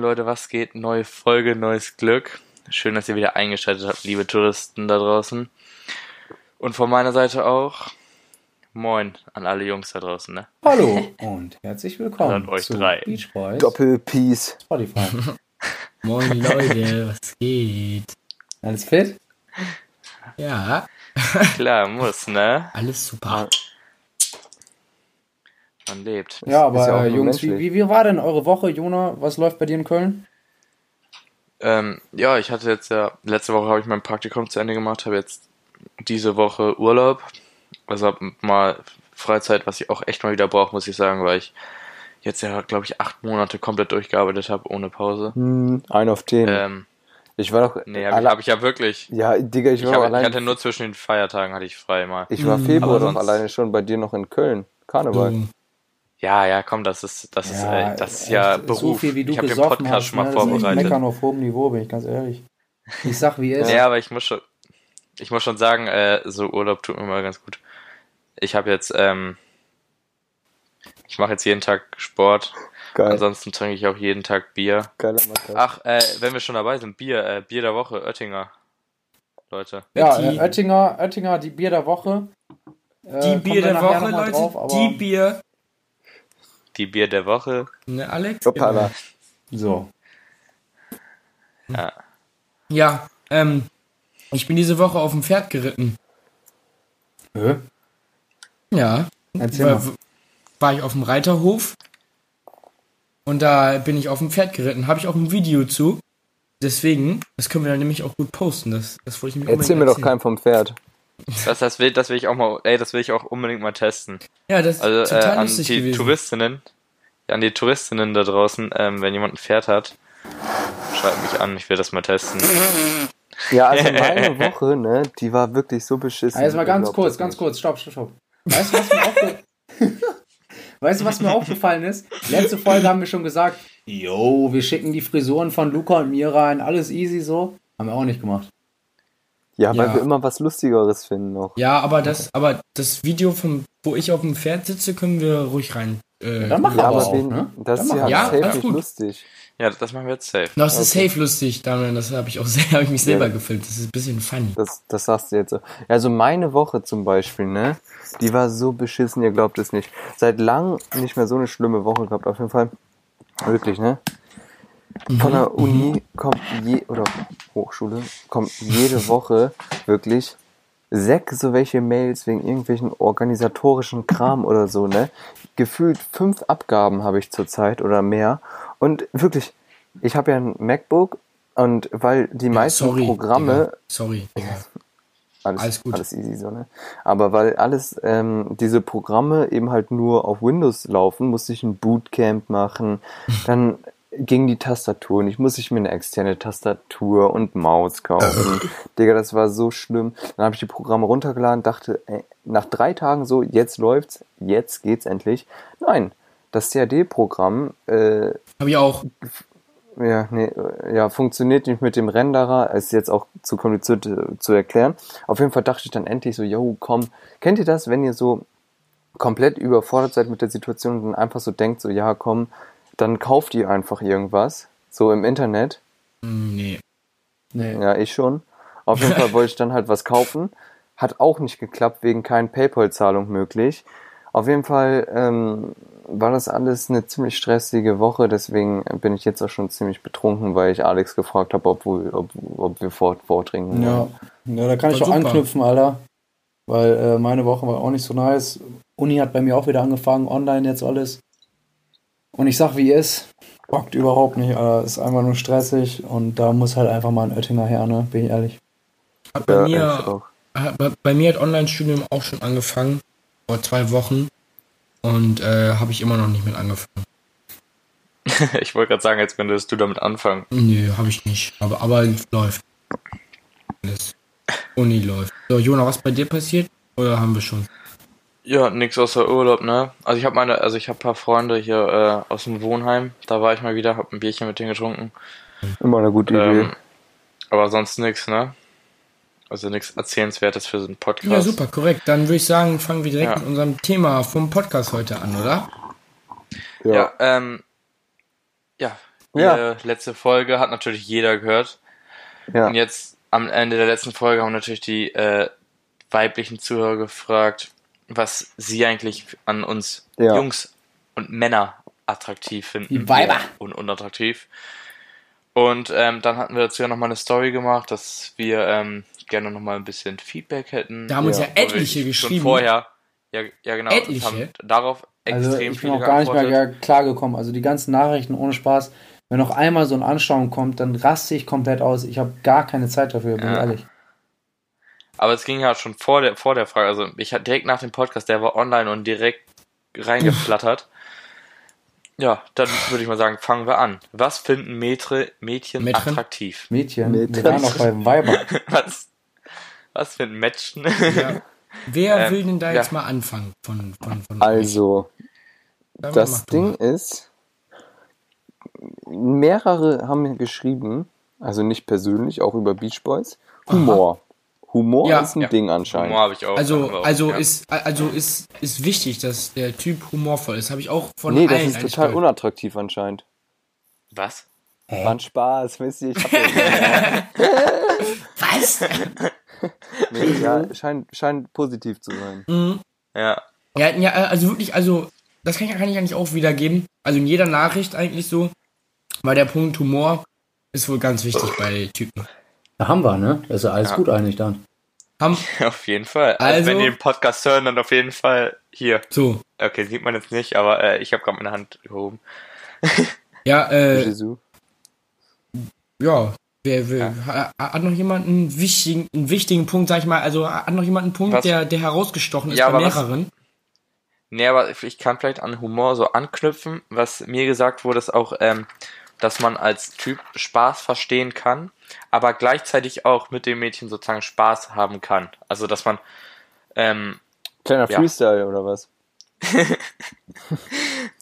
Moin Leute, was geht? Neue Folge, neues Glück. Schön, dass ihr wieder eingeschaltet habt, liebe Touristen da draußen. Und von meiner Seite auch Moin an alle Jungs da draußen, ne? Hallo und herzlich willkommen An euch zu drei. Beach Boys Doppel-Peace. Spotify. Moin Leute, was geht? Alles fit? Ja, Klar, muss, ne? alles super. Man lebt. Ja, aber ja äh, Jungs, wie, wie, wie war denn eure Woche, Jona? Was läuft bei dir in Köln? Ähm, ja, ich hatte jetzt ja, letzte Woche habe ich mein Praktikum zu Ende gemacht, habe jetzt diese Woche Urlaub. Also mal Freizeit, was ich auch echt mal wieder brauche, muss ich sagen, weil ich jetzt ja, glaube ich, acht Monate komplett durchgearbeitet habe, ohne Pause. Hm, ein auf den. Ähm, ich war doch. nee, habe ich, hab ich ja wirklich. ja, Digga, ich Ich, war hab, auch ich allein. hatte nur zwischen den Feiertagen hatte ich frei mal. ich war Mhm, Februar doch alleine schon bei dir noch in Köln. Karneval. Du, Ja, ja, komm, das ist, das ist, äh, das ist echt, ja So Beruf. viel wie du ich habe den Podcast hast, schon mal ne? Echt vorbereitet. Meckern auf hohem Niveau, bin ich ganz ehrlich. Ich sag, wie es ist. Ja, aber ich muss schon, ich muss schon sagen, äh, so Urlaub tut mir mal ganz gut. Ich habe jetzt, ähm, ich mache jetzt jeden Tag Sport. Geil. Ansonsten trinke ich auch jeden Tag Bier. Geiler Matthias. Ach, äh, wenn wir schon dabei sind, Bier, äh, Bier der Woche, Oettinger. Leute. Ja, Betty. äh, Oettinger, Oettinger, die Bier der Woche. Äh, die kommen Bier der Woche, Leute. drauf, die Bier. Die Bier der Woche. Ne, Alex? Hoppala. So. Ja. Ja, ähm, ich bin diese Woche auf dem Pferd geritten. Äh? Ja. Erzähl war, mal. war ich auf dem Reiterhof und da bin ich auf dem Pferd geritten. Habe ich auch ein Video zu. Deswegen, das können wir dann nämlich auch gut posten. Das, das wollte ich mir Erzähl mir doch erzählen. keinen vom Pferd. Das, das will, das will ich auch mal, ey, das will ich auch unbedingt mal testen. Ja, das ist Also äh, total an lustig die gewesen. Touristinnen, ja, an die Touristinnen da draußen, ähm, wenn jemand ein Pferd hat, schreibt mich an, ich will das mal testen. Ja, also meine Woche, ne, die war wirklich so beschissen. Also mal ganz kurz, ganz kurz, stopp, stopp, stopp. Weißt du, was mir aufge weißt du, was mir aufgefallen ist? Letzte Folge haben wir schon gesagt, yo, wir schicken die Frisuren von Luca und mir rein, alles easy so. Haben wir auch nicht gemacht. Ja, weil Ja. wir immer was Lustigeres finden noch. Ja, aber das, aber das Video vom, wo ich auf dem Pferd sitze, können wir ruhig rein. Äh, Dann mach Ja, aber auch, wen, ne? das ist ja, Ja, safe nicht gut. lustig. Ja, das machen wir jetzt safe. Das ist Okay. safe lustig, Damian. Das habe ich auch sehr, hab ich mich selber Ja. gefilmt. Das ist ein bisschen funny. Das, das sagst du jetzt so. Ja, Also meine Woche zum Beispiel, ne? Die war so beschissen, ihr glaubt es nicht. Seit langem nicht mehr so eine schlimme Woche gehabt, auf jeden Fall. Wirklich, ne? Von der Uni kommt je, oder Hochschule, kommt jede Woche wirklich sechs so welche Mails wegen irgendwelchen organisatorischen Kram oder so, ne? Gefühlt fünf Abgaben habe ich zurzeit oder mehr. Und wirklich, ich habe ja ein MacBook und weil die meisten Sorry, Programme Digga. Sorry, Digga. alles, Alles alles, gut. easy so, ne? Aber weil alles, ähm, diese Programme eben halt nur auf Windows laufen, musste ich ein Bootcamp machen. Dann ging die Tastatur und ich musste ich mir eine externe Tastatur und Maus kaufen. Digga, das war so schlimm. Dann habe ich die Programme runtergeladen, dachte, ey, nach drei Tagen so, jetzt läuft's, jetzt geht's endlich. Nein, das CAD-Programm äh, Habe ich auch. ja, nee, äh, ja, funktioniert nicht mit dem Renderer, ist jetzt auch zu kompliziert äh, zu erklären. Auf jeden Fall dachte ich dann endlich so, yo, komm, kennt ihr das, wenn ihr so komplett überfordert seid mit der Situation und dann einfach so denkt, so, ja, komm, dann kauft ihr einfach irgendwas, so im Internet. Hm, Nee. Nee. Ja, ich schon. Auf jeden Fall wollte ich dann halt was kaufen. Hat auch nicht geklappt, wegen kein PayPal-Zahlung möglich. Auf jeden Fall ähm, war das alles eine ziemlich stressige Woche, deswegen bin ich jetzt auch schon ziemlich betrunken, weil ich Alex gefragt habe, ob, wir- ob, ob wir fort, vortrinken Ja. wollen. ja, da kann ich War auch super. anknüpfen, Alter. Weil äh, meine Woche war auch nicht so nice. Uni hat bei mir auch wieder angefangen, online jetzt alles. Und ich sag, wie ist, bockt überhaupt nicht, Alter. Ist einfach nur stressig und da muss halt einfach mal ein Oettinger her, ne? Bin ich ehrlich. Hat bei, Ja, mir, bei, bei mir hat Online-Studium auch schon angefangen. Vor zwei Wochen. Und äh, habe ich immer noch nicht mit angefangen. Ich wollte gerade sagen, jetzt könntest du damit anfangen. Nee, habe ich nicht. Aber, aber läuft. Alles. Uni läuft. So, Jona, was bei dir passiert? Oder haben wir schon? Ja, nix außer Urlaub, ne? Also ich habe meine, also ich habe paar Freunde hier äh, aus dem Wohnheim. Da war ich mal wieder, hab ein Bierchen mit denen getrunken. Immer eine gute Idee. Ähm, aber sonst nix, ne? Also nichts Erzählenswertes für so einen Podcast. Ja, super, korrekt. Dann würde ich sagen, fangen wir direkt Ja. mit unserem Thema vom Podcast heute an, oder? Ja, ähm, ja, Ja. Die letzte Folge hat natürlich jeder gehört. Ja. Und jetzt am Ende der letzten Folge haben natürlich die äh, weiblichen Zuhörer gefragt, was sie eigentlich an uns Ja. Jungs und Männer attraktiv finden. Die Weiber. Und unattraktiv. Und ähm, dann hatten wir dazu ja nochmal eine Story gemacht, dass wir ähm, gerne nochmal ein bisschen Feedback hätten. Da haben uns Ja. ja, etliche schon geschrieben. vorher. Ja, ja genau. und Etliche? Haben darauf extrem Also ich bin auch gar nicht mehr gar klargekommen. Also die ganzen Nachrichten ohne Spaß. Wenn noch einmal so ein Anschauung kommt, dann raste ich komplett aus. Ich habe gar keine Zeit dafür, bin ich Ja. ehrlich. Aber es ging ja schon vor der, vor der Frage. Also ich hatte direkt nach dem Podcast, der war online und direkt reingeflattert. ja, dann würde ich mal sagen, fangen wir an. Was finden Metre, Mädchen Mädchen? attraktiv? Mädchen, Mädchen. wir waren noch bei Weiber. Was, was finden Mädchen? Ja. Wer Ähm, will denn da ja. jetzt mal anfangen? Von, von, von Also, Dann das Ding mal. ist, mehrere haben mir geschrieben, also nicht persönlich, auch über Beach Boys, Humor. Humor Ja. ist ein Ja. Ding anscheinend. Humor habe ich auch. Also, auch, also ja. ist, also ist, ist wichtig, dass der Typ humorvoll ist. Habe ich auch von nee, das allen ist eigentlich total gehört. unattraktiv anscheinend. Was? War ein Spaß, wisst ihr, ich hab Was? nee, ja scheint, scheint positiv zu sein. mhm. Ja. Ja, ja, also wirklich, also, das kann ich, kann ich eigentlich auch wiedergeben. Also in jeder Nachricht eigentlich so. Weil der Punkt Humor ist wohl ganz wichtig bei Typen. Da haben wir, ne? Das ist ja alles Ja. gut eigentlich dann. Haben, Auf jeden Fall. Also, Also- wenn die den Podcast hören, dann auf jeden Fall hier. so. Okay, sieht man jetzt nicht, aber äh, ich habe gerade meine Hand gehoben. Ja, äh, Jesus. ja. Wer, wer, ha- Hat noch jemand einen wichtigen, einen wichtigen Punkt, sag ich mal, also hat noch jemand einen Punkt, Was? der, der herausgestochen ist Ja, bei aber was- mehreren? Nee, aber ich kann vielleicht an Humor so anknüpfen, was mir gesagt wurde, ist auch, ähm, dass man als Typ Spaß verstehen kann, aber gleichzeitig auch mit dem Mädchen sozusagen Spaß haben kann. Also, dass man, ähm, Kleiner ja. Freestyle oder was?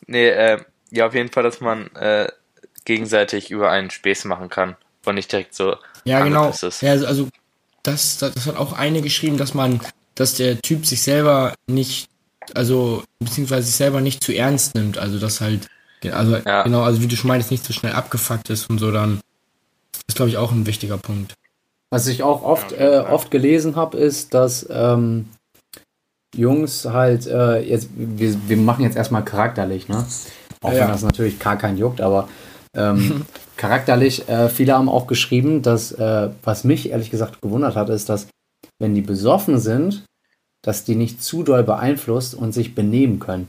nee, äh, ja, auf jeden Fall, dass man äh, gegenseitig über einen Späß machen kann und nicht direkt so Ja, genau. ist. Ja, also- also das, das, das hat auch eine geschrieben, dass man, dass der Typ sich selber nicht, also beziehungsweise sich selber nicht zu ernst nimmt. Also das halt, also Ja. genau, also wie du schon meinst, nicht so schnell abgefuckt ist und so, dann ist glaube ich auch ein wichtiger Punkt. Was ich auch oft, äh, oft gelesen habe, ist, dass ähm, Jungs halt, äh, jetzt, wir, wir machen jetzt erstmal charakterlich, ne? Auch Ja. wenn das natürlich gar keinen juckt, aber ähm, charakterlich, äh, viele haben auch geschrieben, dass, äh, was mich ehrlich gesagt gewundert hat, ist, dass wenn die besoffen sind, dass die nicht zu doll beeinflusst und sich benehmen können.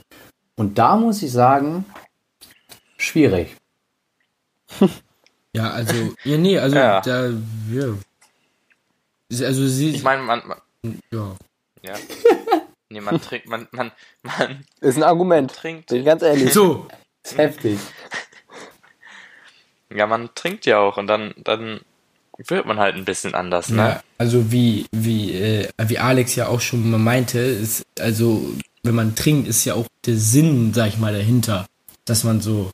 Und da muss ich sagen, schwierig. Ja, also, ja, nee, also Ja. da, ja. Also sie, Ich meine, man, man, ja. ja. Nee, man trinkt, man, man, man Ist ein Argument. trinkt, Bin ganz ehrlich. So, Das ist heftig. ja, man trinkt ja auch und dann, dann wird man halt ein bisschen anders, ne? Ja, also wie, wie, äh, wie Alex ja auch schon mal meinte, ist, also wenn man trinkt, ist ja auch der Sinn, sag ich mal, dahinter, dass man so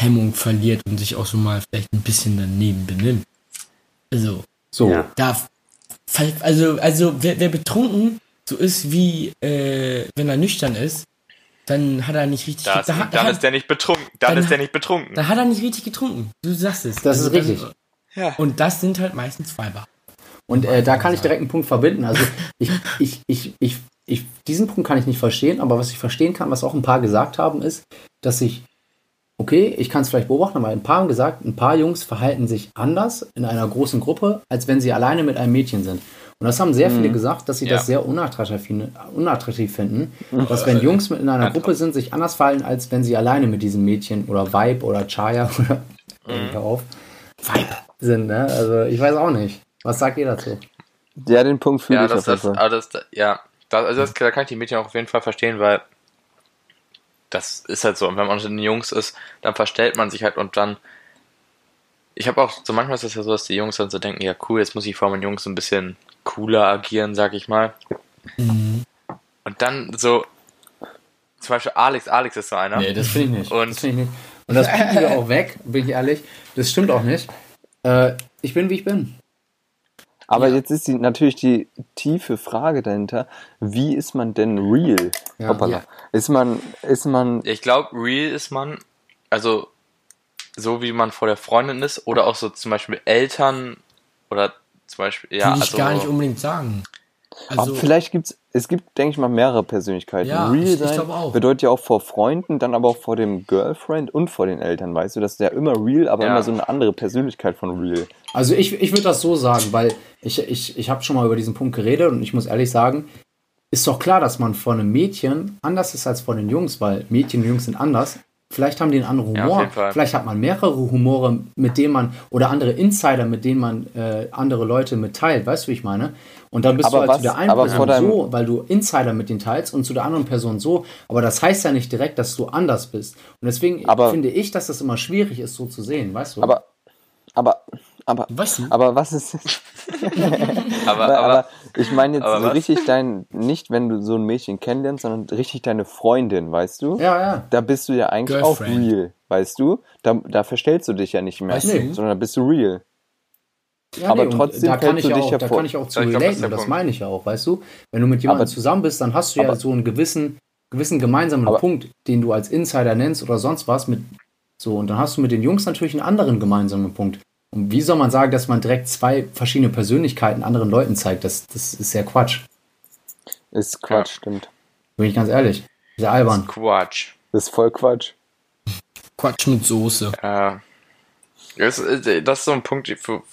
Hemmung verliert und sich auch so mal vielleicht ein bisschen daneben benimmt. Also, So. Ja. da, also, also wer, wer betrunken so ist wie, äh, wenn er nüchtern ist, dann hat er nicht richtig, Da ist, da, dann hat- ist der nicht betrunken. Dann, dann- ist der nicht betrunken. dann hat er nicht richtig getrunken. Du sagst es. Das ist dann- richtig. Ja. Und das sind halt meistens Weiber. Und äh, da kann ich direkt einen Punkt verbinden. Also ich, ich, ich, ich, ich, diesen Punkt kann ich nicht verstehen, aber was ich verstehen kann, was auch ein paar gesagt haben, ist, dass ich, okay, ich kann es vielleicht beobachten, aber ein paar haben gesagt, ein paar Jungs verhalten sich anders in einer großen Gruppe, als wenn sie alleine mit einem Mädchen sind. Und das haben sehr viele gesagt, dass sie Ja. das sehr unattraktiv, unattraktiv finden, dass wenn Jungs mit in einer Gruppe sind, sich anders verhalten, als wenn sie alleine mit diesem Mädchen oder Vibe oder Chaya oder hör auf, Vibe sind. Ne? Also ich weiß auch nicht. Was sagt ihr dazu? Ja, den Punkt fühle Ja, ich das, auf jeden das, das, ja, das, also das, da kann ich die Mädchen auch auf jeden Fall verstehen, weil das ist halt so. Und wenn man unter den Jungs ist, dann verstellt man sich halt und dann. Ich habe auch, so manchmal ist es ja so, dass die Jungs dann so denken, ja cool, jetzt muss ich vor meinen Jungs so ein bisschen cooler agieren, sag ich mal. Mhm. Und dann so, zum Beispiel Alex, Alex ist so einer. Nee, das finde ich nicht. Und- das finde ich nicht. Und das bieten wir auch weg, bin ich ehrlich. Das stimmt auch nicht. Äh, ich bin, wie ich bin. Aber Ja. jetzt ist die, natürlich die tiefe Frage dahinter, wie ist man denn real? Ja. Hoppala. Ja. Ist man, ist man, Ich glaube, real ist man, also so wie man vor der Freundin ist oder auch so zum Beispiel Eltern oder zum Beispiel, ja, Würde ich also, gar nicht unbedingt sagen. Aber Also, vielleicht gibt's, es gibt, denke ich mal, mehrere Persönlichkeiten. Ja, Real ich- ich sein auch. bedeutet ja auch vor Freunden, dann aber auch vor dem Girlfriend und vor den Eltern, weißt du? Das ist ja immer real, aber Ja. immer so eine andere Persönlichkeit von real. Also ich, ich würde das so sagen, weil ich, ich, ich habe schon mal über diesen Punkt geredet und ich muss ehrlich sagen, ist doch klar, dass man von einem Mädchen anders ist als von den Jungs, weil Mädchen und Jungs sind anders. Vielleicht haben die einen anderen Ja, Humor. Fall. Vielleicht hat man mehrere Humore, mit denen man, oder andere Insider, mit denen man äh, andere Leute mitteilt. Weißt du, wie ich meine? Und dann bist Aber du halt was- zu der einen Person so, weil du Insider mit denen teilst und zu der anderen Person so. Aber das heißt ja nicht direkt, dass du anders bist. Und deswegen Aber- finde ich, dass das immer schwierig ist, so zu sehen. Weißt du? Aber, aber, aber, weißt du? aber was ist, aber, aber, aber, ich meine jetzt so richtig dein, nicht wenn du so ein Mädchen kennenlernst, sondern richtig deine Freundin, weißt du? ja, ja. Da bist du ja eigentlich auch Girlfriend. real, weißt du? Da, da verstellst du dich ja nicht mehr, Weißt du? sondern da bist du real. Ja, Aber und trotzdem da kann ich du ja dich auch, ja da vor- kann ich auch zu Ja, glaub, das ist relaten, das Punkt. meine ich ja auch, weißt du? Wenn du mit jemandem Aber- zusammen bist, dann hast du ja aber- so einen gewissen, gewissen gemeinsamen Aber- Punkt, den du als Insider nennst oder sonst was mit so und dann hast du mit den Jungs natürlich einen anderen gemeinsamen Punkt. Und wie soll man sagen, dass man direkt zwei verschiedene Persönlichkeiten anderen Leuten zeigt? Das, das ist ja Quatsch. Ist Quatsch, stimmt. Bin ich ganz ehrlich. Sehr albern. Quatsch. Das ist voll Quatsch. Quatsch mit Soße. Ja. Das, ist- das ist so ein Punkt,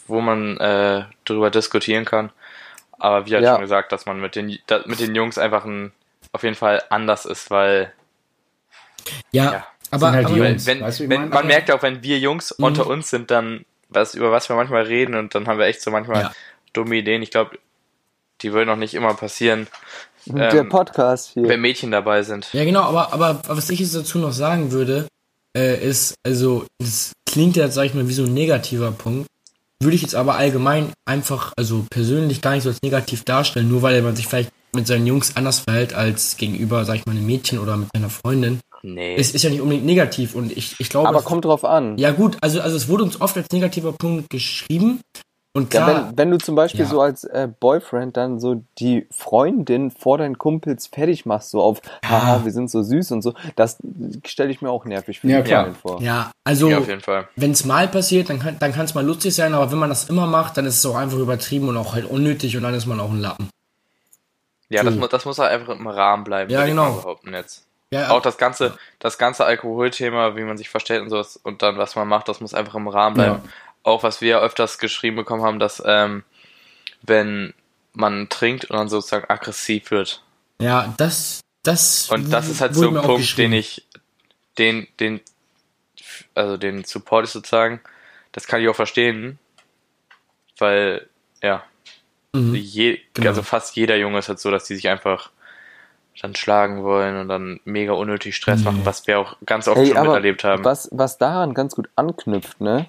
wo- man äh, darüber diskutieren kann. Aber wie halt Ja. schon gesagt, dass man mit den, mit den Jungs einfach ein, auf jeden Fall anders ist, weil Ja, Ja. aber, halt die aber Jungs. wenn, weißt du, wenn man merkt ja auch, wenn wir Jungs Mhm. unter uns sind, dann was, über was wir manchmal reden und dann haben wir echt so manchmal Ja. dumme Ideen. Ich glaube, die würden auch nicht immer passieren, Der Ähm, Podcast hier. wenn Mädchen dabei sind. Ja, genau, aber, aber was ich jetzt dazu noch sagen würde, äh, ist, also, das klingt jetzt, sag ich mal, wie so ein negativer Punkt. Würde ich jetzt aber allgemein einfach, also persönlich gar nicht so als negativ darstellen, nur weil man sich vielleicht mit seinen Jungs anders verhält als gegenüber, sag ich mal, einem Mädchen oder mit seiner Freundin. Nee. Es ist ja nicht unbedingt negativ und ich, ich glaube. Aber es- kommt drauf an. Ja, gut, also, also es wurde uns oft als negativer Punkt geschrieben. Und Ja, klar, wenn, wenn du zum Beispiel Ja. so als äh, Boyfriend dann so die Freundin vor deinen Kumpels fertig machst, so auf, haha, wir sind so süß und so, das stelle ich mir auch nervig für Ja, die. Freundin vor. ja, also. ja, auf jeden Fall. wenn es mal passiert, dann kann dann kann es mal lustig sein, aber wenn man das immer macht, dann ist es auch einfach übertrieben und auch halt unnötig und dann ist man auch ein Lappen. Ja, das, Hm. das muss halt einfach im Rahmen bleiben, Ja, genau. behaupten jetzt. Ja, Auch das ganze, das ganze Alkoholthema, wie man sich verstellt und sowas und dann was man macht, das muss einfach im Rahmen bleiben. Auch was wir öfters geschrieben bekommen haben, dass ähm, wenn man trinkt und dann sozusagen aggressiv wird. ja, das das Und das ist halt so ein Punkt, den ich, den, den, also den support ich sozusagen. Das kann ich auch verstehen, weil, ja, Mhm. je, Genau. also fast jeder Junge ist halt so, dass die sich einfach dann schlagen wollen und dann mega unnötig Stress Nee. machen, was wir auch ganz oft Hey, schon aber miterlebt haben. was, was daran ganz gut anknüpft, ne?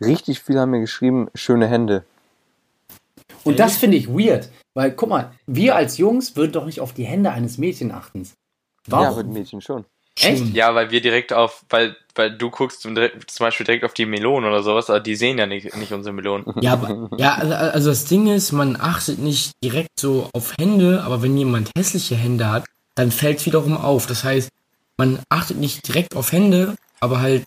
Richtig viele haben mir geschrieben, schöne Hände. Und das finde ich weird. Weil, guck mal, wir als Jungs würden doch nicht auf die Hände eines Mädchen achten. Ja, mit Warum? Mädchen schon. Echt? Ja, weil wir direkt auf, weil, weil du guckst zum, zum Beispiel direkt auf die Melonen oder sowas, aber die sehen ja nicht, nicht unsere Melonen. Ja, aber, ja, also, also das Ding ist, man achtet nicht direkt so auf Hände, aber wenn jemand hässliche Hände hat, dann fällt es wiederum auf. Das heißt, man achtet nicht direkt auf Hände, aber halt,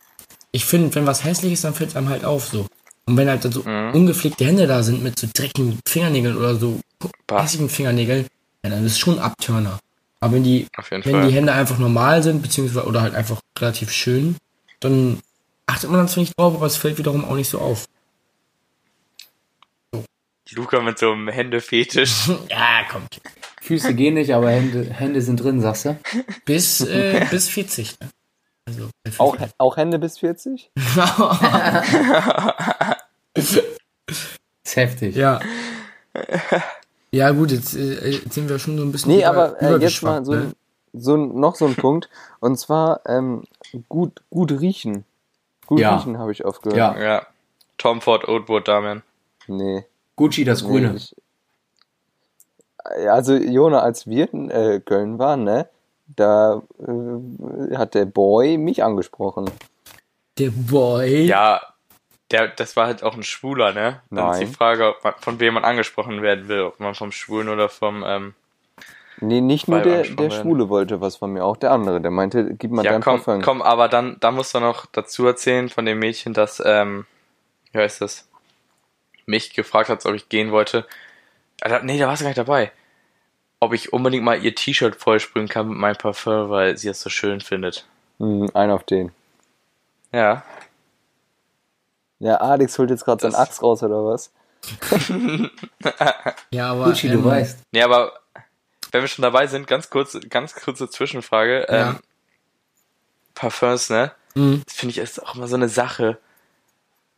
ich finde, wenn was hässlich ist, dann fällt es einem halt auf so. Und wenn halt dann so Mhm. ungepflegte Hände da sind mit so dreckigen Fingernägeln oder so Bah. hässlichen Fingernägeln, ja, dann ist es schon ein Abturner. Aber wenn die, wenn Fall. die Hände einfach normal sind, beziehungsweise oder halt einfach relativ schön, dann achtet man dann zwar nicht drauf, aber es fällt wiederum auch nicht so auf. Luca mit so einem Händefetisch. Ja, kommt. Füße gehen nicht, aber Hände, Hände sind drin, sagst du? Bis, äh, bis 40. Ne? Also, bei 40. Auch, auch Hände bis 40? ist heftig. ja. Ja, gut, jetzt, äh, jetzt sind wir schon so ein bisschen. Nee, über- aber äh, jetzt mal so, ne? so noch so ein Punkt. Und zwar ähm, gut, gut riechen. Gut Ja. riechen habe ich oft gehört. Ja. ja. Tom Ford Oatwood Damian. Nee. Gucci, das nee Grüne. ich, Ja, also Jona, als wir in äh, Köln waren, ne, da äh, hat der Boy mich angesprochen. Der Boy. Ja, der, das war halt auch ein Schwuler, ne? Dann ist Nein. die Frage, ob man, von wem man angesprochen werden will, ob man vom Schwulen oder vom, ähm, Nee, nicht nur der, der. Schwule wollte was von mir, auch der andere. Der meinte, gib mal Ja, dein komm, Parfum. komm, aber dann, dann musst du noch dazu erzählen von dem Mädchen, das, ähm, wie heißt das, mich gefragt hat, ob ich gehen wollte. Nee, da warst du gar nicht dabei. Ob ich unbedingt mal ihr T-Shirt vollsprühen kann mit meinem Parfum, weil sie es so schön findet. Hm, ein auf den. Ja. Ja, Alex holt jetzt gerade seinen Das- Axt raus, oder was? Ja, aber. Gucci, du ähm, weißt. Nee, aber wenn wir schon dabei sind, ganz kurz, ganz kurze Zwischenfrage. Ja. Ähm, Parfums, ne? mh, Das finde ich ist auch immer so eine Sache.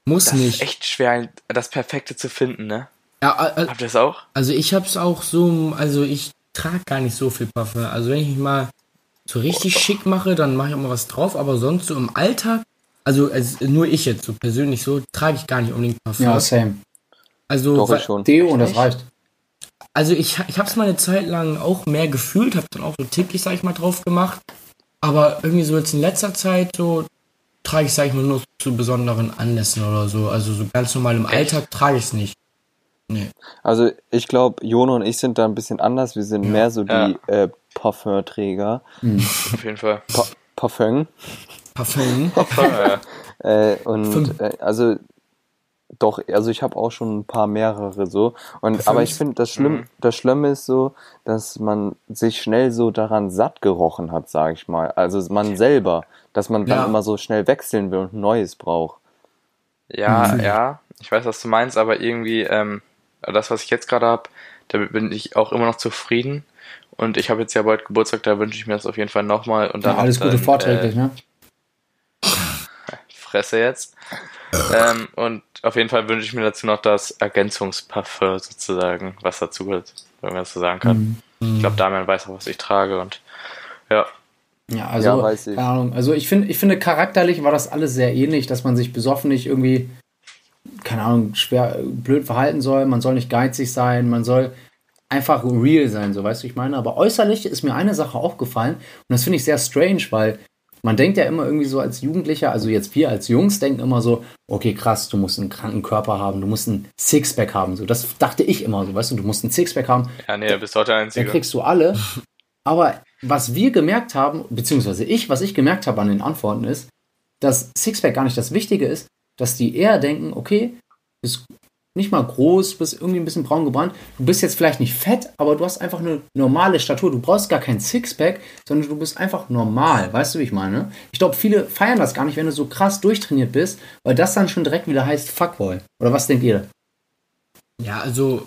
Muss Das nicht. ist echt schwer, das Perfekte zu finden, ne? Ja, a- a- Habt ihr das auch? also ich hab's auch so, also ich trage gar nicht so viel Parfum. Also wenn ich mich mal so richtig schick mache, dann mache ich auch mal was drauf, aber sonst so im Alltag, also, also nur ich jetzt so persönlich so, trage ich gar nicht unbedingt Parfum. Ja, same. also, Doch, ich schon. Deo und das Echt? reicht. also ich, ich habe es mal eine Zeit lang auch mehr gefühlt, habe dann auch so täglich, sag ich mal, drauf gemacht. Aber irgendwie so jetzt in letzter Zeit so trage ich, sag ich mal, nur zu besonderen Anlässen oder so. Also so ganz normal im Alltag trage ich es nicht. Nee. Also ich glaube, Jono und ich sind da ein bisschen anders. Wir sind mehr so die äh, Parfumträger. Auf jeden Fall. Pa Parfum. Parfum. Parfum, ja. Äh, und äh, also doch, also ich habe auch schon ein paar mehrere so. Und aber ich finde das schlimm, Mhm. das Schlimme ist so, dass man sich schnell so daran satt gerochen hat, sage ich mal. Also man selber, dass man dann Ja. immer so schnell wechseln will und ein neues braucht. Ja, Mhm. ja, ich weiß, was du meinst, aber irgendwie, ähm, das, was ich jetzt gerade habe, damit bin ich auch immer noch zufrieden. Und ich habe jetzt ja bald Geburtstag, da wünsche ich mir das auf jeden Fall nochmal. Und dann Ja, alles noch Gute dann, vorträglich, ne? Äh, Fresse jetzt. ähm, und auf jeden Fall wünsche ich mir dazu noch das Ergänzungsparfum sozusagen, was dazu gehört, wenn man das so sagen kann. Mhm. Ich glaube, Damian weiß auch, was ich trage und ja. Ja, also, Ja, weiß ich. keine Ahnung. Also ich finde, ich finde charakterlich war das alles sehr ähnlich, dass man sich besoffen nicht irgendwie, keine Ahnung, schwer, blöd verhalten soll. Man soll nicht geizig sein, man soll einfach real sein, so weißt du, ich meine. Aber äußerlich ist mir eine Sache aufgefallen und das finde ich sehr strange, weil man denkt ja immer irgendwie so als Jugendlicher, also jetzt wir als Jungs denken immer so, okay, krass, du musst einen kranken Körper haben, du musst ein Sixpack haben, so. Das dachte ich immer so, weißt du, du musst ein Sixpack haben, Ja, nee, du bist heute der dann kriegst du alle. Aber was wir gemerkt haben, beziehungsweise ich, was ich gemerkt habe an den Antworten ist, dass Sixpack gar nicht das Wichtige ist, dass die eher denken, okay, bist nicht mal groß, bist irgendwie ein bisschen braun gebrannt, du bist jetzt vielleicht nicht fett, aber du hast einfach eine normale Statur. Du brauchst gar kein Sixpack, sondern du bist einfach normal. Weißt du, wie ich meine? Ich glaube, viele feiern das gar nicht, wenn du so krass durchtrainiert bist, weil das dann schon direkt wieder heißt Fuckboy. Oder was denkt ihr? Ja, also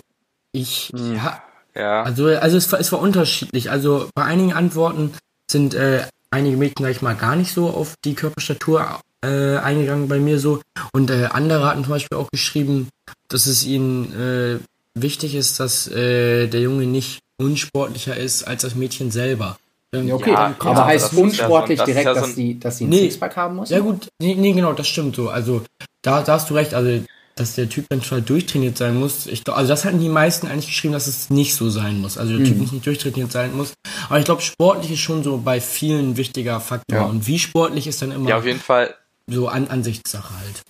ich, ja, Ja, also, also es war, es war unterschiedlich. Also bei einigen Antworten sind äh, einige Mädchen, sag ich mal, gar nicht so auf die Körperstatur äh, eingegangen bei mir so. Und äh, andere hatten zum Beispiel auch geschrieben, dass es ihnen äh, wichtig ist, dass äh, der Junge nicht unsportlicher ist als das Mädchen selber. Ähm, Ja, okay, Ja, aber aber heißt das ja unsportlich so das direkt, ja so dass, ein- die, dass sie ein Nee. Sixpack haben muss? Ja gut, nee, nee, genau, das stimmt so. Also da, da hast du recht, also dass der Typ dann total durchtrainiert sein muss. Ich, glaub- also das hatten die meisten eigentlich geschrieben, dass es nicht so sein muss. Also der Typ muss nicht durchtrainiert sein muss. Aber ich glaube, sportlich ist schon so bei vielen ein wichtiger Faktor. Ja. Und wie sportlich ist dann immer ja, auf jeden Fall. So an Ansichtssache halt.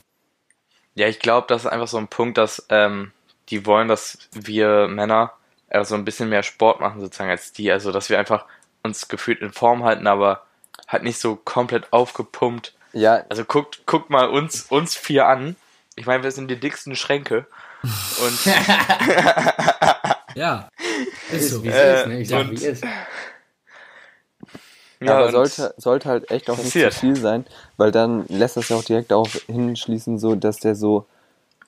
Ja, ich glaube, das ist einfach so ein Punkt, dass ähm, die wollen, dass wir Männer äh, so ein bisschen mehr Sport machen sozusagen als die. Also, dass wir einfach uns gefühlt in Form halten, aber halt nicht so komplett aufgepumpt. Ja, Also guckt, guckt mal uns, uns vier an. Ich meine, wir sind die dicksten Schränke. Und Ja, ist so. Wie es Äh, ist, ne? Ich sag, und- wie es ist. Ja, aber sollte, sollte halt echt auch nicht passiert. zu viel sein, weil dann lässt das ja auch direkt darauf hinschließen, so dass der so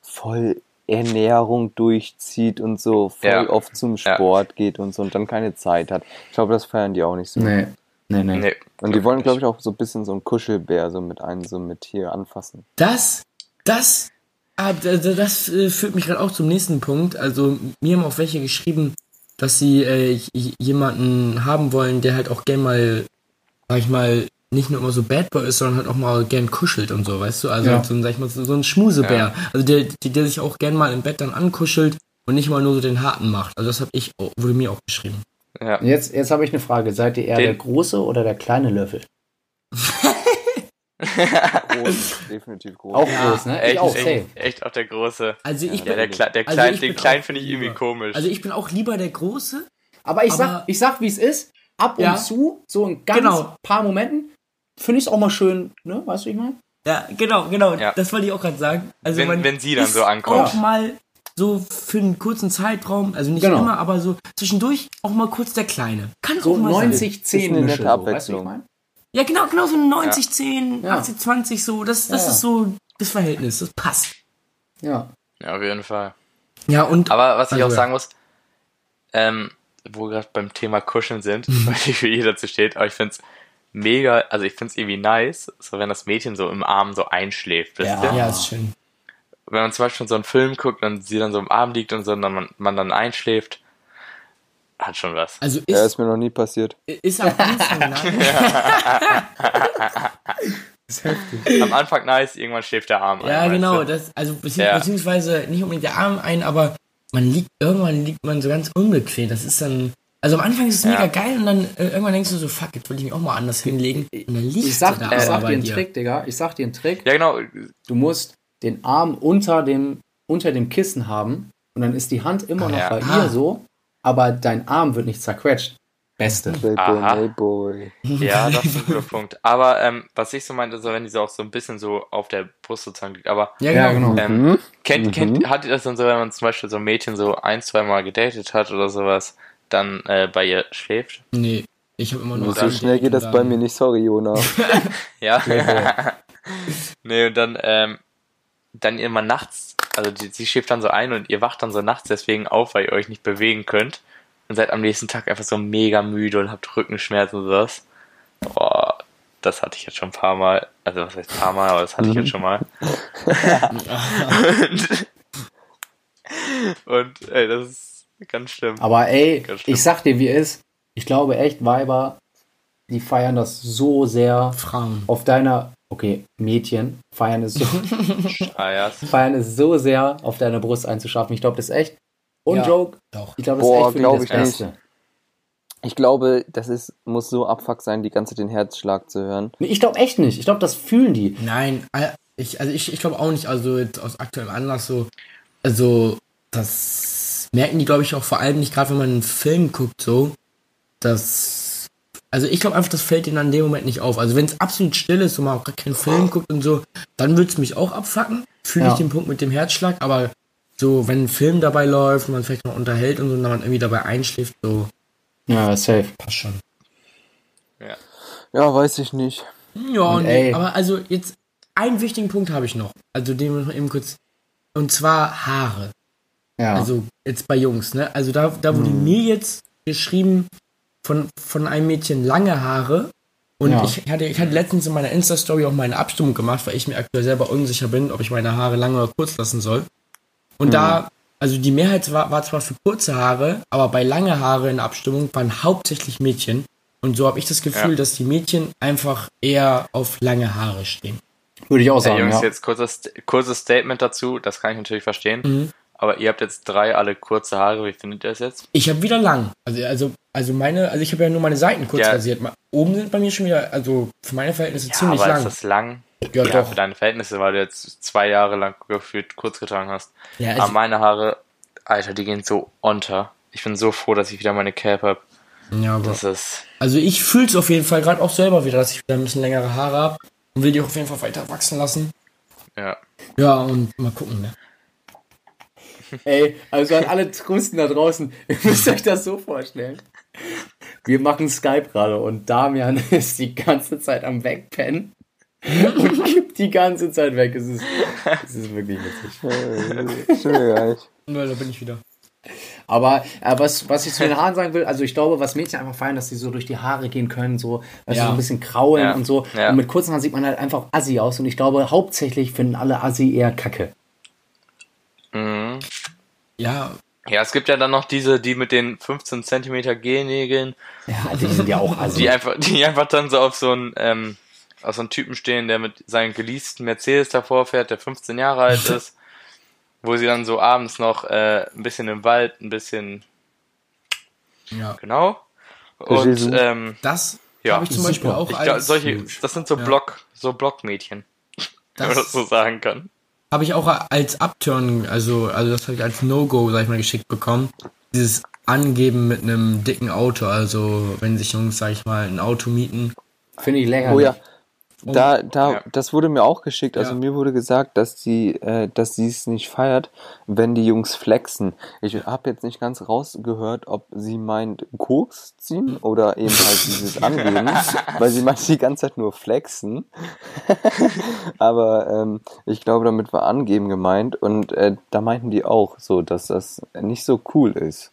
voll Ernährung durchzieht und so voll Ja. oft zum Ja. Sport geht und so und dann keine Zeit hat. Ich glaube, das feiern die auch nicht so. Nee. Nee, nee. Nee. Und die wollen, glaube ich, auch so ein bisschen so ein Kuschelbär so mit einem so mit hier anfassen. Das, das, ah, das äh, führt mich gerade auch zum nächsten Punkt. Also mir haben auch welche geschrieben, dass sie äh, jemanden haben wollen, der halt auch gern mal, sag ich mal, nicht nur immer so Bad Boy ist, sondern halt auch mal gern kuschelt und so, weißt du? Also Ja. so, ein, sag ich mal, so, so ein Schmusebär. Also der, der, der sich auch gern mal im Bett dann ankuschelt und nicht mal nur so den harten macht. Also das habe ich, auch- wurde mir auch geschrieben. Ja. Jetzt, jetzt habe ich eine Frage. Seid ihr eher Den- der große oder der kleine Löffel? Groß, definitiv groß. Auch Ja, groß, ne? Echt, ich auch, echt, echt auch der Große. Also ich Ja, bin, der, Kle der also Klein, ich den Kleinen auch finde ich lieber. irgendwie komisch. Also ich bin auch lieber der Große, Aber ich sag, Aber- ich sag, wie es ist. Ab und Ja. zu, so in ganz Genau. paar Momenten, finde ich es auch mal schön, ne? Weißt du, wie ich meine? Ja, genau, genau. Ja. Das wollte ich auch gerade sagen. Also Wenn- man wenn sie dann ist so ankommt. Auch mal so für einen kurzen Zeitraum, also nicht Genau. immer, aber so zwischendurch auch mal kurz der Kleine. Kann So auch mal sein. 90, 10 eine Mische, nette so, weißt du, wie ich Abwechslung. Ja, genau, genau so 90, 10, Ja. 80, 20 so. Das, das Ja, ja. ist so das Verhältnis. Das passt. Ja. Ja, auf jeden Fall. Ja, und Aber was ich Also, auch ja. sagen muss, ähm, wo wir gerade beim Thema Kuscheln sind, weil nicht für jeder dazu steht, aber ich find's mega, also ich find's irgendwie nice, so wenn das Mädchen so im Arm so einschläft, Ja. ihr? ja, ist schön. Wenn man zum Beispiel so einen Film guckt und sie dann so im Arm liegt und so und dann man, man dann einschläft, hat schon was. Also Ja, ist, ist mir noch nie passiert. ist am Anfang nein. Am Anfang nice, irgendwann schläft der Arm ein. Ja, weißt genau. Das, also bezieh Ja. beziehungsweise nicht unbedingt der Arm ein, aber man liegt, irgendwann liegt man so ganz unbequem. Das ist dann. Also am Anfang ist es Ja. mega geil und dann äh, irgendwann denkst du so, fuck, jetzt will ich mich auch mal anders hinlegen. Und dann liegst Ich sag, du da ich sag dir einen dir. Trick, Digga. Ich sag dir einen Trick. Ja, genau. Du musst den Arm unter dem, unter dem Kissen haben und dann ist die Hand immer noch Ja. bei Ah. ihr so, aber dein Arm wird nicht zerquetscht. Beste. Playboy. Ja, das ist ein guter Punkt. Aber ähm, was ich so meinte, so wenn die so auch so ein bisschen so auf der Brust sozusagen liegt. Aber Ja, Ja, genau. ähm, Mhm. kennt, Mhm. kennt, hat ihr das dann so, wenn man zum Beispiel so ein Mädchen so ein, zwei Mal gedatet hat oder sowas, dann äh, bei ihr schläft? Nee, ich habe immer nur. So schnell geht das bei mir nicht, sorry, Jona. Ja. nee, und dann, ähm, dann immer nachts, also die, sie schläft dann so ein und ihr wacht dann so nachts deswegen auf, weil ihr euch nicht bewegen könnt und seid am nächsten Tag einfach so mega müde und habt Rückenschmerzen und sowas. Boah, das hatte ich jetzt schon ein paar Mal. Also was heißt ein paar Mal, aber das hatte ich jetzt schon mal. und, und ey, das ist ganz schlimm. Aber ey, schlimm. ich sag dir, wie es ist. Ich glaube echt, Weiber, die feiern das so sehr Frauen. auf deiner, okay, Mädchen, feiern es so, Ah, feiern es so sehr auf deiner Brust einzuschaffen. Ich glaube, das ist echt. Und Ja. Joke, Doch. ich glaube, das Boah, ist echt für ich das nicht. Beste. Ich glaube, das ist, muss so abfuck sein, die ganze Zeit den Herzschlag zu hören. Nee, Ich glaube echt nicht. Ich glaube, das fühlen die. Nein, ich, also ich, ich glaube auch nicht, also jetzt aus aktuellem Anlass so, also das merken die, glaube ich, auch vor allem nicht, gerade wenn man einen Film guckt, so, dass, also ich glaube einfach, das fällt denen an dem Moment nicht auf. Also wenn es absolut still ist und man auch gar keinen Film guckt und so, dann würde es mich auch abfacken, fühle Ja. ich den Punkt mit dem Herzschlag, aber so, wenn ein Film dabei läuft und man vielleicht noch unterhält und so, und dann man irgendwie dabei einschläft, so, Ja, safe. passt schon. Ja, weiß ich nicht. Ja, Und nee, aber also jetzt einen wichtigen Punkt habe ich noch. Also den wir noch eben kurz. Und zwar Haare. Ja. Also jetzt bei Jungs, ne? Also da, da wurde mir jetzt geschrieben von, von einem Mädchen lange Haare. Und Ja. ich, hatte, ich hatte letztens in meiner Insta-Story auch meine Abstimmung gemacht, weil ich mir aktuell selber unsicher bin, ob ich meine Haare lang oder kurz lassen soll. Und da, also die Mehrheit war, war zwar für kurze Haare, aber bei lange Haare in der Abstimmung waren hauptsächlich Mädchen. Und so habe ich das Gefühl, Ja. dass die Mädchen einfach eher auf lange Haare stehen. Würde ich auch Hey, sagen, Jungs, ja. jetzt kurzes, kurzes Statement dazu, das kann ich natürlich verstehen. Mhm. Aber ihr habt jetzt drei alle kurze Haare, wie findet ihr das jetzt? Ich habe wieder lang. Also, also, also meine, also ich habe ja nur meine Seiten kurz Ja. rasiert. Oben sind bei mir schon wieder, also für meine Verhältnisse ziemlich aber lang. ist das lang? Ja, Ja, doch. für deine Verhältnisse, weil du jetzt zwei Jahre lang gefühlt kurz getragen hast. Ja, Aber also, meine Haare, Alter, die gehen so unter. Ich bin so froh, dass ich wieder meine Cap hab. ja, aber, Das ist. also ich fühle es auf jeden Fall gerade auch selber wieder, dass ich wieder ein bisschen längere Haare habe und will die auch auf jeden Fall weiter wachsen lassen. Ja. Ja, und mal gucken, ne? Ey, also an alle Trusten da draußen, ihr müsst euch das so vorstellen. Wir machen Skype gerade und Damian ist die ganze Zeit am Wegpennen und kippt die ganze Zeit weg. Es ist, es ist wirklich witzig. Äh, ja gar nicht. Da bin ich wieder. Aber äh, was, was ich zu den Haaren sagen will, also ich glaube, was Mädchen einfach feiern, dass die so durch die Haare gehen können, so, weißt Ja. so ein bisschen kraulen Ja. und so. Ja. Und mit kurzen Haaren sieht man halt einfach assi aus und ich glaube, hauptsächlich finden alle assi eher kacke. Mhm. Ja, Ja, es gibt ja dann noch diese, die mit den 15 Zentimeter Gennägeln, Ja, die sind ja auch assi. die einfach, die einfach dann so auf so einen, ähm, auf so einen Typen stehen, der mit seinem geleasten Mercedes davor fährt, der 15 Jahre alt ist, wo sie dann so abends noch äh, ein bisschen im Wald, ein bisschen, ja. genau. Und ähm, Das Ja, habe ich zum Beispiel super. auch ich als, solche, das sind so Ja. Block, so Blockmädchen, wenn man das das so sagen kann. habe ich auch als Upturn, also, also das habe ich als No-Go, sag ich mal, geschickt bekommen. Dieses angeben mit einem dicken Auto. Also wenn sich Jungs, sag ich mal, ein Auto mieten. Finde ich länger. Oh ja. Da, da, Ja. das wurde mir auch geschickt. Also Ja. mir wurde gesagt, dass sie, äh, dass sie es nicht feiert, wenn die Jungs flexen. Ich habe jetzt nicht ganz rausgehört, ob sie meint Koks ziehen oder eben halt dieses Angeben, weil sie meint die ganze Zeit nur flexen. Aber ähm, ich glaube, damit war Angeben gemeint und äh, da meinten die auch so, dass das nicht so cool ist.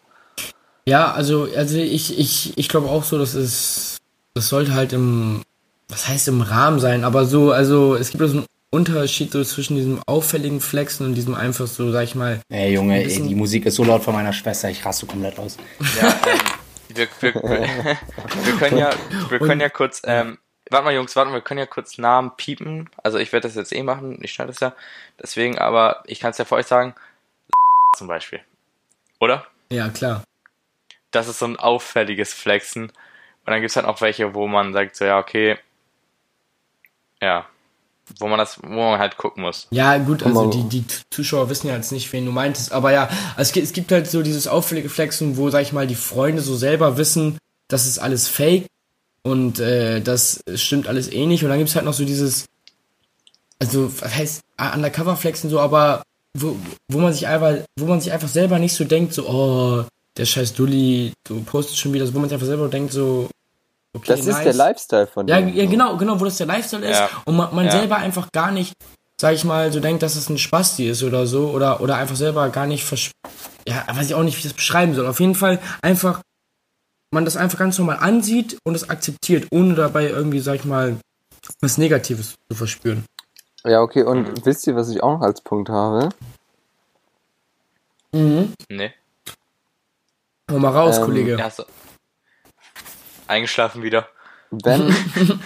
Ja, also, also ich, ich, ich glaube auch so, dass es, das sollte halt im, was heißt im Rahmen sein, aber so, also es gibt so einen Unterschied so zwischen diesem auffälligen Flexen und diesem einfach so, sag ich mal, Ey, Junge, ey, die Musik ist so laut von meiner Schwester, ich raste komplett aus. Ja, ähm, wir, wir, wir, können ja, wir können ja kurz, ähm, warte mal Jungs, warte mal, wir können ja kurz Namen piepen. Also ich werde das jetzt eh machen, ich schneide das ja. Deswegen, aber ich kann es ja für euch sagen, zum Beispiel. Oder? ja klar. Das ist so ein auffälliges Flexen. Und dann gibt's halt auch welche, wo man sagt so, ja, okay, ja, wo man das, wo man halt gucken muss. Ja, gut, also die, die Zuschauer wissen ja jetzt nicht, wen du meintest, aber ja, es gibt, es gibt halt so dieses auffällige Flexen, wo, sag ich mal, die Freunde so selber wissen, das ist alles fake und äh, das stimmt alles eh nicht. Und dann gibt's halt noch so dieses, also, was heißt Undercover Flexen so, aber wo, wo man sich einfach, wo man sich einfach selber nicht so denkt, so, oh, der scheiß Dulli, du postest schon wieder, so, wo man sich einfach selber denkt, so, okay, Das ist nice. der Lifestyle von Ja, denen. ja, genau, genau, wo das der Lifestyle ist Ja. und man, man Ja. selber einfach gar nicht, sag ich mal, so denkt, dass es ein Spasti ist oder so oder oder einfach selber gar nicht vers ja, weiß ich auch nicht, wie ich das beschreiben soll. Auf jeden Fall einfach man das einfach ganz normal ansieht und es akzeptiert, ohne dabei irgendwie, sag ich mal, was Negatives zu verspüren. Ja, okay, und wisst ihr, was ich auch noch als Punkt habe? Nee. Hau mal raus, Ähm, Kollege. Ja, so. Eingeschlafen wieder. Wenn,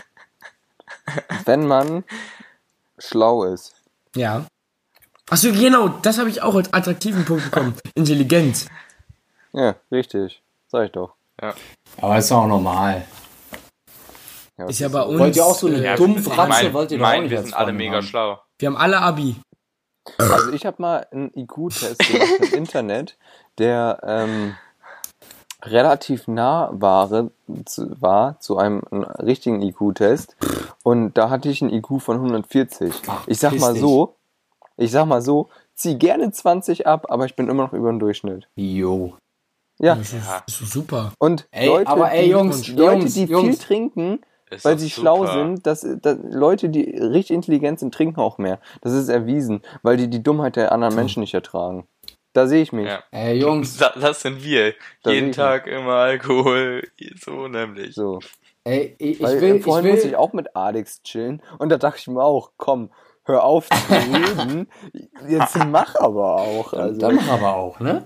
wenn man schlau ist. Ja. Achso, genau, das habe ich auch als attraktiven Punkt bekommen. Intelligenz. Ja, richtig. Sag ich doch. Aber ist auch normal. Ja, Ist ja bei uns. Wollt ihr auch so eine äh, dumme ich Fratze, mein- wollt ihr mein, wir sind alle mega haben. schlau. Wir haben alle Abi. Also ich habe mal einen IQ-Test gemacht im Internet, der ähm, relativ nah war zu, war zu einem richtigen IQ-Test. Und da hatte ich einen IQ von 140. Ach, ich sag mal dich. so, ich sag mal so, zieh gerne 20 ab, aber ich bin immer noch über dem Durchschnitt. Jo. Ja. Das ist, das ist super. Und Ey, Leute, aber ey, die, Jungs, Leute, Jungs, die Jungs. viel trinken, Ist weil sie super. schlau sind, dass, dass Leute, die richtig intelligent sind, trinken auch mehr. Das ist erwiesen, weil die die Dummheit der anderen Menschen nicht ertragen. Da sehe ich mich. Ja. Ey, Jungs, Das, das sind wir. Da Jeden ich Tag immer Alkohol. So nämlich. So. ey, ich, Weil ich will, ich vorhin musste ich will, auch mit Alex chillen und da dachte ich mir auch, komm, hör auf zu reden, jetzt mach aber auch. Also, dann mach aber auch, ne?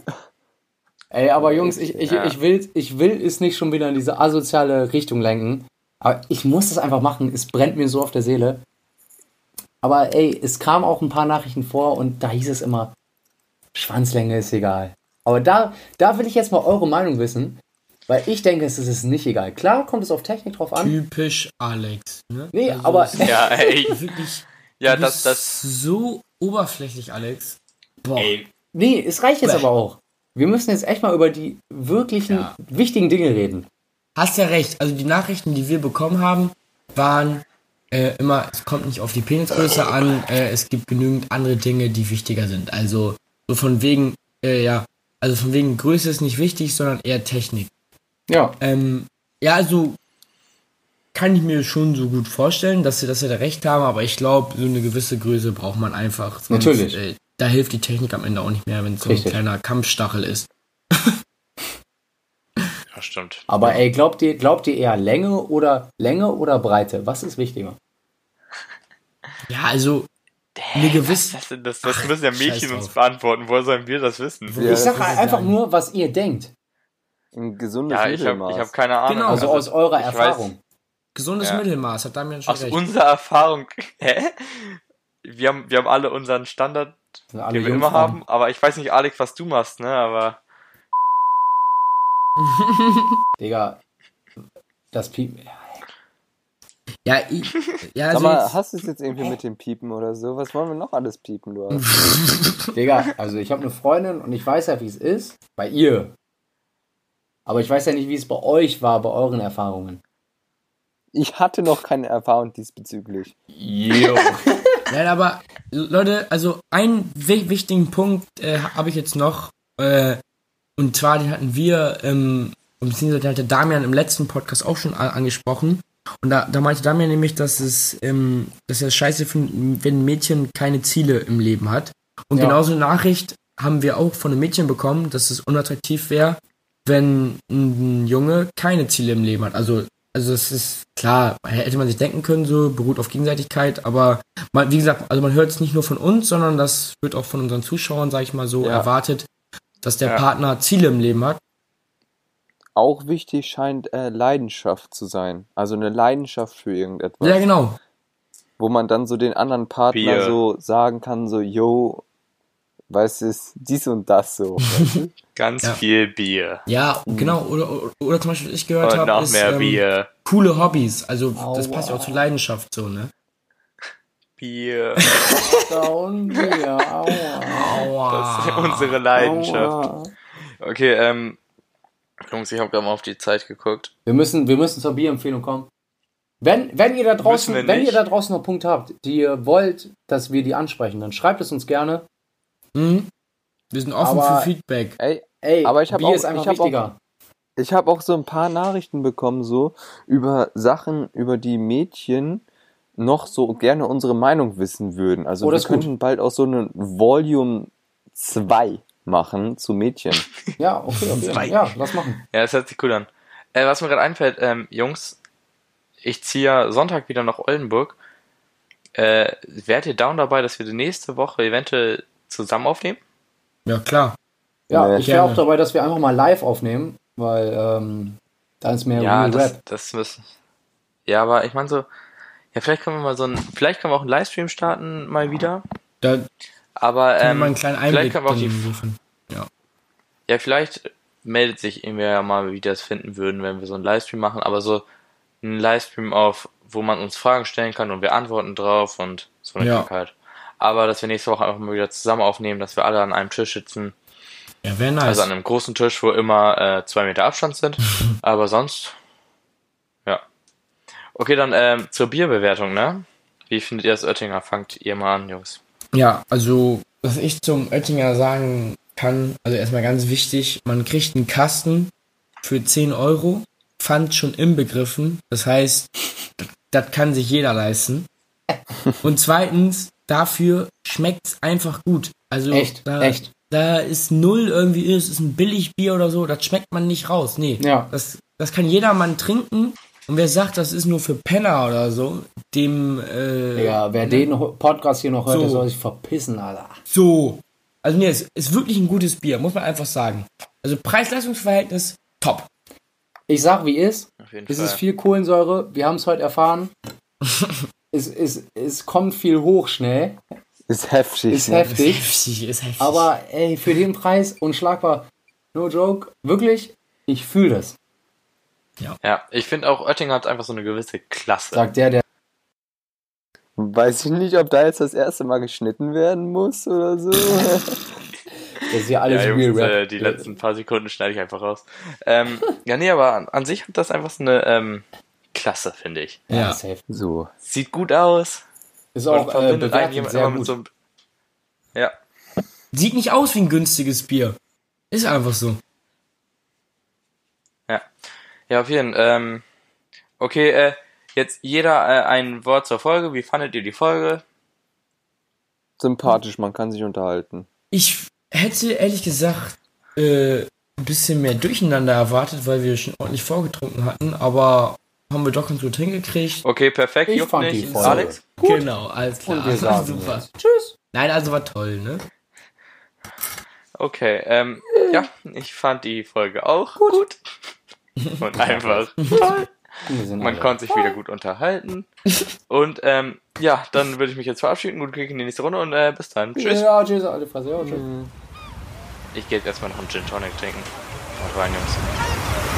Ey, aber Jungs, ich, ich, Ja. ich, will, ich will es nicht schon wieder in diese asoziale Richtung lenken. Aber ich muss das einfach machen. Es brennt mir so auf der Seele. Aber ey, es kamen auch ein paar Nachrichten vor und da hieß es immer, Schwanzlänge ist egal. Aber da, da will ich jetzt mal eure Meinung wissen. Weil ich denke, es ist nicht egal. Klar kommt es auf Technik drauf an. Typisch Alex. Ne? Nee, Also, aber- Ja, ey. Wirklich. Ja, du das, bist das. so oberflächlich, Alex. Boah. Ey, Nee, es reicht jetzt Bäh. aber auch. Wir müssen jetzt echt mal über die wirklichen, Ja. wichtigen Dinge reden. Hast ja recht. Also die Nachrichten, die wir bekommen haben, waren äh, immer, es kommt nicht auf die Penisgröße an, äh, es gibt genügend andere Dinge, die wichtiger sind. Also so von wegen, äh, ja, also von wegen Größe ist nicht wichtig, sondern eher Technik. Ja. Ähm, ja, also kann ich mir schon so gut vorstellen, dass sie, dass sie da recht haben, aber ich glaube, so eine gewisse Größe braucht man einfach. Sonst, Natürlich. Äh, da hilft die Technik am Ende auch nicht mehr, wenn es so ein Richtig. kleiner Kampfstachel ist. ja, stimmt. Aber ey, glaubt ihr, glaubt ihr eher Länge oder Länge oder Breite? Was ist wichtiger? Ja, also eine gewisse. Das, das, das Ach, müssen ja Mädchen uns beantworten. Woher sollen wir das wissen? Ja, ich sage ich einfach nur, was ihr denkt. ein gesundes Ja, ich habe Mittelmaß. ich hab keine Ahnung. Genau. Also, aus eurer ich Erfahrung. Gesundes Ja. Mittelmaß, hat Damian schon Aus recht. unserer Erfahrung. Hä? Wir haben, wir haben alle unseren Standard, den wir immer Jungfrauen. haben. Aber ich weiß nicht, Alex, was du machst, ne? Aber Digga, das Piep. Ja, ich, ja Sag also mal, jetzt, hast du es jetzt irgendwie mit dem Piepen oder so? Was wollen wir noch alles piepen, du? Digga, also ich habe eine Freundin und ich weiß ja, wie es ist. Bei ihr. Aber ich weiß ja nicht, wie es bei euch war, bei euren Erfahrungen. Ich hatte noch keine Erfahrung diesbezüglich. Jo. Nein, aber Leute, also einen wi wichtigen Punkt äh, habe ich jetzt noch. Äh, und zwar, den hatten wir, ähm, beziehungsweise den hatte Damian im letzten Podcast auch schon angesprochen. Und da, da meinte Damian nämlich, dass es, ähm, dass er scheiße findet, wenn ein Mädchen keine Ziele im Leben hat. Und Ja. genauso eine Nachricht haben wir auch von einem Mädchen bekommen, dass es unattraktiv wäre, wenn ein Junge keine Ziele im Leben hat. Also, also es ist klar, hätte man sich denken können, so beruht auf Gegenseitigkeit, aber man, wie gesagt, also man hört es nicht nur von uns, sondern das wird auch von unseren Zuschauern, sag ich mal so, Ja. erwartet, dass der Ja. Partner Ziele im Leben hat. Auch wichtig scheint äh, Leidenschaft zu sein. Also eine Leidenschaft für irgendetwas. Ja, genau. Wo man dann so den anderen Partner Bier. so sagen kann, so, yo, weißt du, ist dies und das so. Ganz Ja. viel Bier. Ja, genau. Oder, oder, oder zum Beispiel, was ich gehört habe, noch ist mehr ähm, Bier. coole Hobbys. Also das Aua. passt ja auch zur Leidenschaft so, ne? Bier. Down. Aua. Aua. Das ist unsere Leidenschaft. Aua. Okay, ähm, Jungs, ich habe gerade mal auf die Zeit geguckt. Wir müssen, wir müssen zur Bierempfehlung kommen. Wenn, wenn ihr da draußen, wenn ihr da draußen noch Punkte habt, die ihr wollt, dass wir die ansprechen, dann schreibt es uns gerne. Mhm. Wir sind offen Aber- für Feedback. Ey, Ey, Aber ich hab Bier auch- ist einfach ich hab auch- wichtiger. ich habe auch so ein paar Nachrichten bekommen, so, über Sachen, über die Mädchen noch so gerne unsere Meinung wissen würden. Also Oh, wir könnten bald auch so eine Volume 2 machen zu Mädchen. Ja, okay. Ja, lass machen. Ja, das hört sich cool an. Äh, was mir gerade einfällt, ähm, Jungs, ich ziehe ja Sonntag wieder nach Oldenburg. Äh, wärt ihr down dabei, dass wir die nächste Woche eventuell zusammen aufnehmen? Ja, klar. Ja, Nee. ich wäre auch dabei, dass wir einfach mal live aufnehmen, weil ähm, da ist mehr ja, Real das, Rap. das müssen. Ja, aber ich meine so, ja, vielleicht können wir mal so ein, vielleicht können wir auch einen Livestream starten mal wieder. Da Aber ähm, mal einen kleinen vielleicht können wir auch die, liefern. ja, vielleicht meldet sich irgendwer ja mal, wie wir das finden würden, wenn wir so einen Livestream machen, aber so einen Livestream auf, wo man uns Fragen stellen kann und wir antworten drauf und so eine Ja. Krankheit. Aber dass wir nächste Woche einfach mal wieder zusammen aufnehmen, dass wir alle an einem Tisch sitzen. Ja, wäre nice. Also an einem großen Tisch, wo immer äh, zwei Meter Abstand sind. Aber sonst, ja. Okay, dann ähm, zur Bierbewertung, ne? Wie findet ihr das Oettinger? Fangt ihr mal an, Jungs. Ja, also, was ich zum Oettinger sagen kann, also erstmal ganz wichtig, man kriegt einen Kasten für 10 Euro, Pfand schon inbegriffen, das heißt, das, kann sich jeder leisten. Und zweitens, dafür schmeckt's einfach gut. Also, Echt, da, echt. da ist null irgendwie, es ist ein Billigbier oder so, das schmeckt man nicht raus. Nee, Ja. das, das kann jedermann trinken. Und wer sagt, das ist nur für Penner oder so, dem, äh, Digga, wer den Podcast hier noch hört, So. der soll sich verpissen, Alter. So. Also nee, es ist wirklich ein gutes Bier, muss man einfach sagen. Also Preis-Leistungs-Verhältnis, top. Ich sag, wie ist. Auf jeden Es Fall. ist viel Kohlensäure. Wir haben es heute erfahren. es, es, es kommt viel hoch schnell. Ist heftig. Ist ne? heftig. Ist heftig, ist heftig. Aber ey, für den Preis unschlagbar. No joke. Wirklich, ich fühle das. Ja, ich finde auch Oettinger hat einfach so eine gewisse Klasse. Sagt der, der. Weiß ich nicht, ob da jetzt das erste Mal geschnitten werden muss oder so. Das ist ja alles ja, Real Jungs, Rap. äh, die letzten paar Sekunden schneide ich einfach raus. Ähm, ja, nee, aber an, an sich hat das einfach so eine ähm, Klasse, finde ich. ja. safe. so. Sieht gut aus. Ist auch äh, bewertet sehr immer mit gut. so einem. Ja, Sieht nicht aus wie ein günstiges Bier. Ist einfach so. ja. Ja, auf jeden Fall. Ähm, okay, äh, jetzt jeder äh, ein Wort zur Folge. Wie fandet ihr die Folge? Sympathisch, man kann sich unterhalten. Ich hätte ehrlich gesagt äh, ein bisschen mehr Durcheinander erwartet, weil wir schon ordentlich vorgetrunken hatten, aber haben wir doch ganz gut hingekriegt. Okay, perfekt. Ich juckt fand nicht. die Folge Alex? Genau, alles klar. Und wir sagen Super. jetzt. Tschüss. Nein, also war toll, ne? Okay, ähm, ja, ich fand die Folge auch gut. Und einfach toll. Man konnte sich wieder gut unterhalten. Und ähm, ja, dann würde ich mich jetzt verabschieden. Guten Klick in die nächste Runde und äh, bis dann. Tschüss. Ja, tschüss, alte Fresse. Ja, tschüss. Ich gehe jetzt erstmal noch einen Gin Tonic trinken. Haut rein, Jungs.